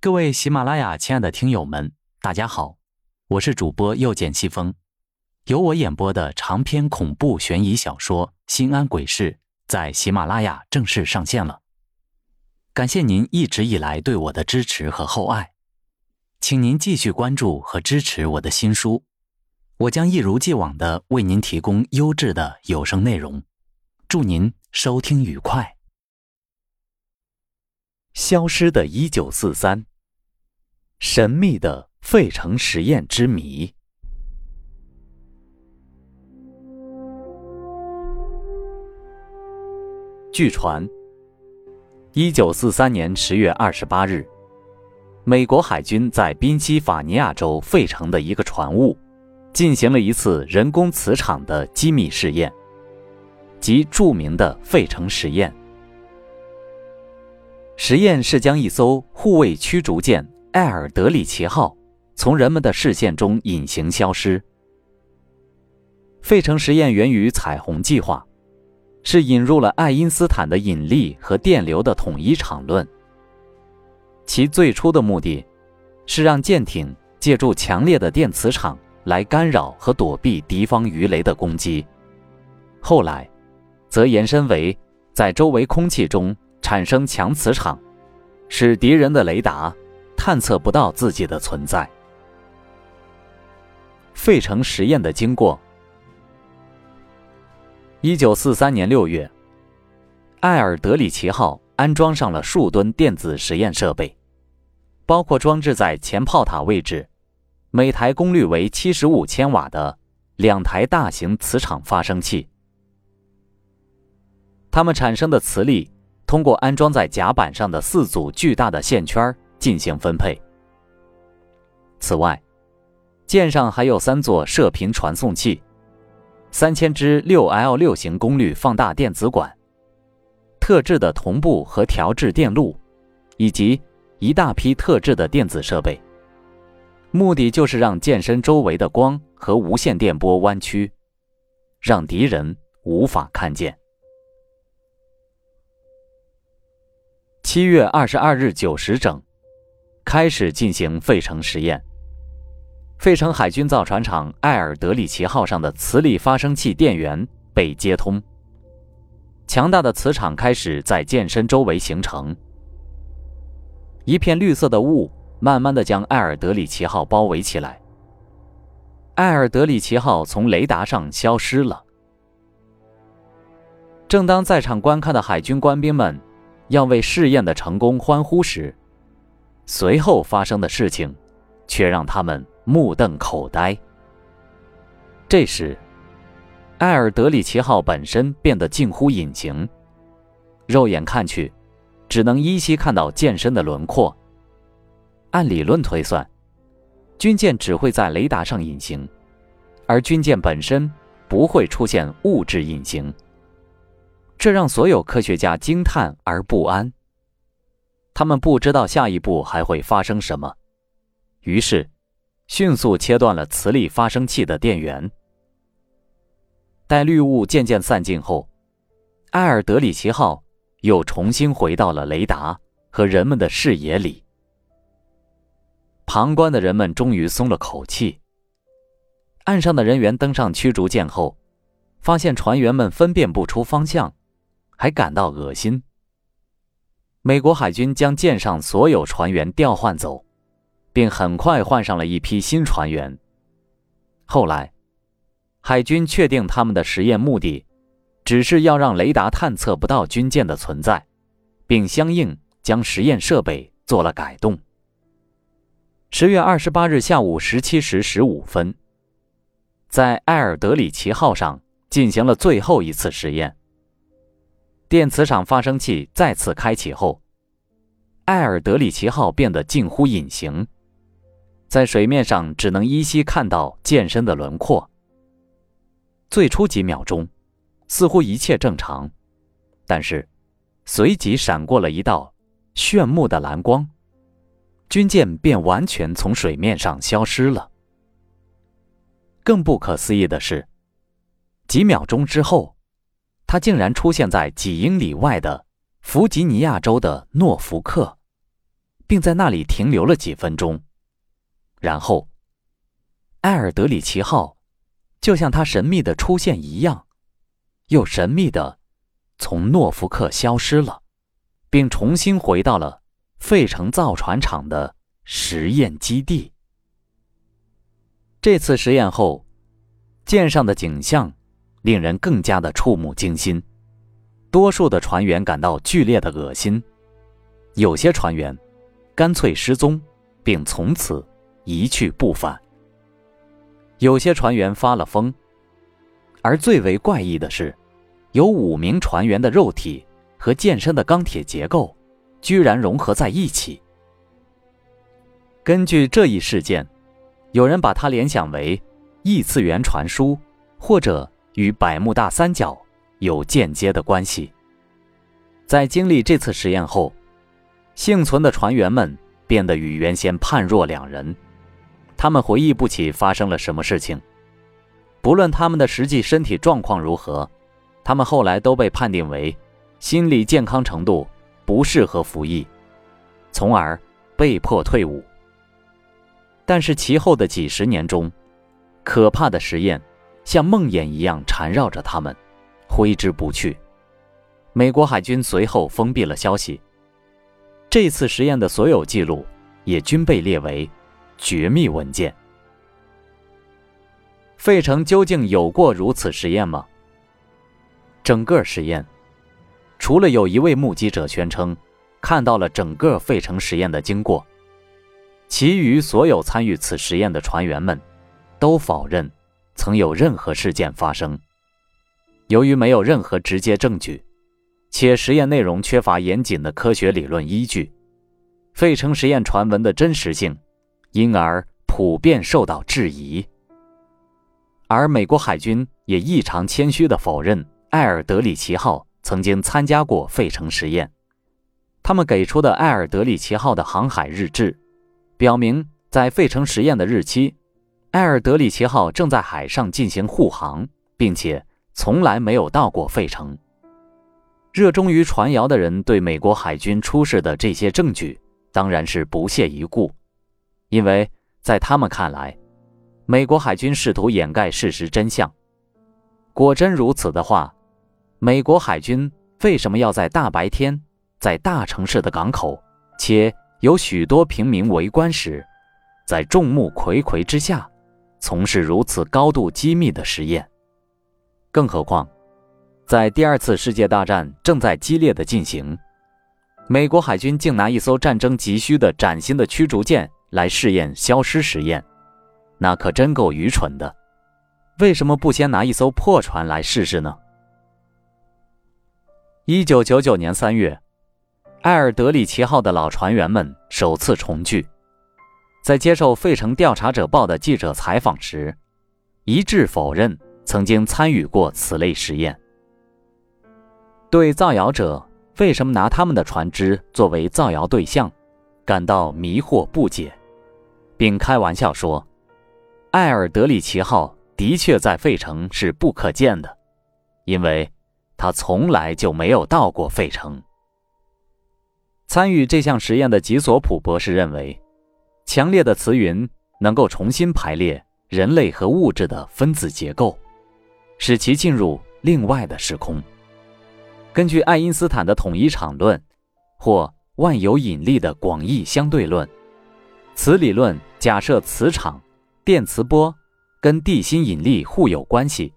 各位喜马拉雅亲爱的听友们，大家好，我是主播又见西风。由我演播的长篇恐怖悬疑小说《心安鬼事》在喜马拉雅正式上线了。感谢您一直以来对我的支持和厚爱，请您继续关注和支持我的新书，我将一如既往的为您提供优质的有声内容。祝您收听愉快。消失的一九四三，神秘的费城实验之谜。据传，一九四三年十月二十八日，美国海军在宾夕法尼亚州费城的一个船坞，进行了一次人工磁场的机密试验，即著名的费城实验。实验是将一艘护卫驱逐舰“艾尔德里奇号”从人们的视线中隐形消失。费城实验源于彩虹计划，是引入了爱因斯坦的引力和电流的统一场论。其最初的目的，是让舰艇借助强烈的电磁场来干扰和躲避敌方鱼雷的攻击。后来，则延伸为在周围空气中。产生强磁场，使敌人的雷达探测不到自己的存在。费城实验的经过：一九四三年六月，艾尔德里奇号安装上了数吨电子实验设备，包括装置在前炮塔位置、每台功率为七十五千瓦的两台大型磁场发生器，它们产生的磁力。通过安装在甲板上的四组巨大的线圈进行分配。此外，舰上还有三座射频传送器、三千支六 L 六型功率放大电子管、特制的同步和调制电路，以及一大批特制的电子设备。目的就是让舰身周围的光和无线电波弯曲，让敌人无法看见。七月二十二日九时整，开始进行费城实验。费城海军造船厂艾尔德里奇号上的磁力发生器电源被接通，强大的磁场开始在舰身周围形成。一片绿色的雾慢慢的将艾尔德里奇号包围起来。艾尔德里奇号从雷达上消失了。正当在场观看的海军官兵们。要为试验的成功欢呼时，随后发生的事情，却让他们目瞪口呆。这时，艾尔德里奇号本身变得近乎隐形，肉眼看去，只能依稀看到舰身的轮廓。按理论推算，军舰只会在雷达上隐形，而军舰本身不会出现物质隐形。这让所有科学家惊叹而不安。他们不知道下一步还会发生什么，于是迅速切断了磁力发生器的电源。待绿雾渐渐散尽后，埃尔德里奇号又重新回到了雷达和人们的视野里。旁观的人们终于松了口气。岸上的人员登上驱逐舰后，发现船员们分辨不出方向。还感到恶心。美国海军将舰上所有船员调换走，并很快换上了一批新船员。后来，海军确定他们的实验目的，只是要让雷达探测不到军舰的存在，并相应将实验设备做了改动。十月二十八日下午十七时十五分，在埃尔德里奇号上进行了最后一次实验。电磁场发生器再次开启后，艾尔德里奇号变得近乎隐形，在水面上只能依稀看到舰身的轮廓。最初几秒钟，似乎一切正常，但是随即闪过了一道炫目的蓝光，军舰便完全从水面上消失了。更不可思议的是，几秒钟之后。它竟然出现在几英里外的弗吉尼亚州的诺福克，并在那里停留了几分钟。然后，埃尔德里奇号就像它神秘的出现一样，又神秘的从诺福克消失了，并重新回到了费城造船厂的实验基地。这次实验后，舰上的景象令人更加的触目惊心，多数的船员感到剧烈的恶心，有些船员干脆失踪，并从此。一去不返。有些船员发了疯，而最为怪异的是，有五名船员的肉体和舰身的钢铁结构居然融合在一起。根据这一事件，有人把它联想为异次元传输，或者与百慕大三角有间接的关系。在经历这次实验后，幸存的船员们变得与原先判若两人。他们回忆不起发生了什么事情，不论他们的实际身体状况如何，他们后来都被判定为心理健康程度不适合服役，从而被迫退伍。但是其后的几十年中，可怕的实验像梦魇一样缠绕着他们，挥之不去。美国海军随后封闭了消息，这次实验的所有记录也均被列为。绝密文件。费城究竟有过如此实验吗？整个实验，除了有一位目击者宣称看到了整个费城实验的经过，其余所有参与此实验的船员们都否认曾有任何事件发生。由于没有任何直接证据，且实验内容缺乏严谨的科学理论依据，费城实验传闻的真实性。因而普遍受到质疑，而美国海军也异常谦虚地否认埃尔德里奇号曾经参加过费城实验。他们给出的埃尔德里奇号的航海日志，表明在费城实验的日期，埃尔德里奇号正在海上进行护航，并且从来没有到过费城。热衷于传谣的人对美国海军出示的这些证据当然是不屑一顾。因为在他们看来，美国海军试图掩盖事实真相。果真如此的话，美国海军为什么要在大白天，在大城市的港口，且有许多平民围观时，在众目睽睽之下，从事如此高度机密的实验？更何况，在第二次世界大战正在激烈的进行，美国海军竟拿一艘战争急需的崭新的驱逐舰。来试验消失实验，那可真够愚蠢的。为什么不先拿一艘破船来试试呢？一九九九年三月，埃尔德里奇号的老船员们首次重聚，在接受《费城调查者报》的记者采访时，一致否认曾经参与过此类实验。对造谣者为什么拿他们的船只作为造谣对象，感到迷惑不解。并开玩笑说：“埃尔德里奇号的确在费城是不可见的，因为他从来就没有到过费城。”参与这项实验的吉索普博士认为，强烈的磁云能够重新排列人类和物质的分子结构，使其进入另外的时空。根据爱因斯坦的统一场论，或万有引力的广义相对论。此理论假设磁场、电磁波跟地心引力互有关系。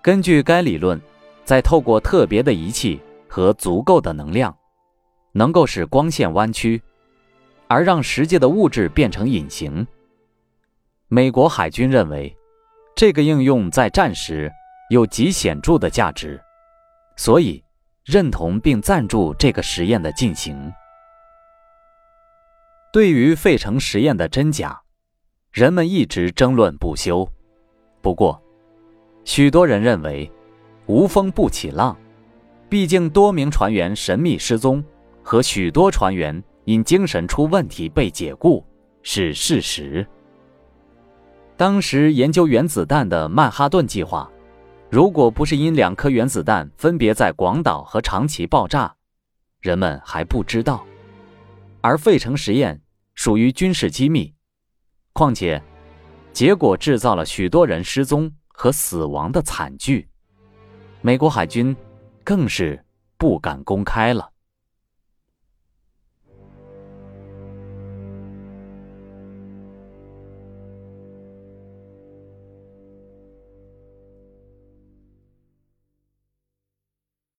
根据该理论，在透过特别的仪器和足够的能量，能够使光线弯曲，而让实际的物质变成隐形。美国海军认为，这个应用在战时有极显著的价值，所以认同并赞助这个实验的进行。对于费城实验的真假，人们一直争论不休。不过，许多人认为无风不起浪，毕竟多名船员神秘失踪和许多船员因精神出问题被解雇是事实。当时研究原子弹的曼哈顿计划，如果不是因两颗原子弹分别在广岛和长崎爆炸，人们还不知道。而费城实验属于军事机密，况且结果制造了许多人失踪和死亡的惨剧，美国海军更是不敢公开了。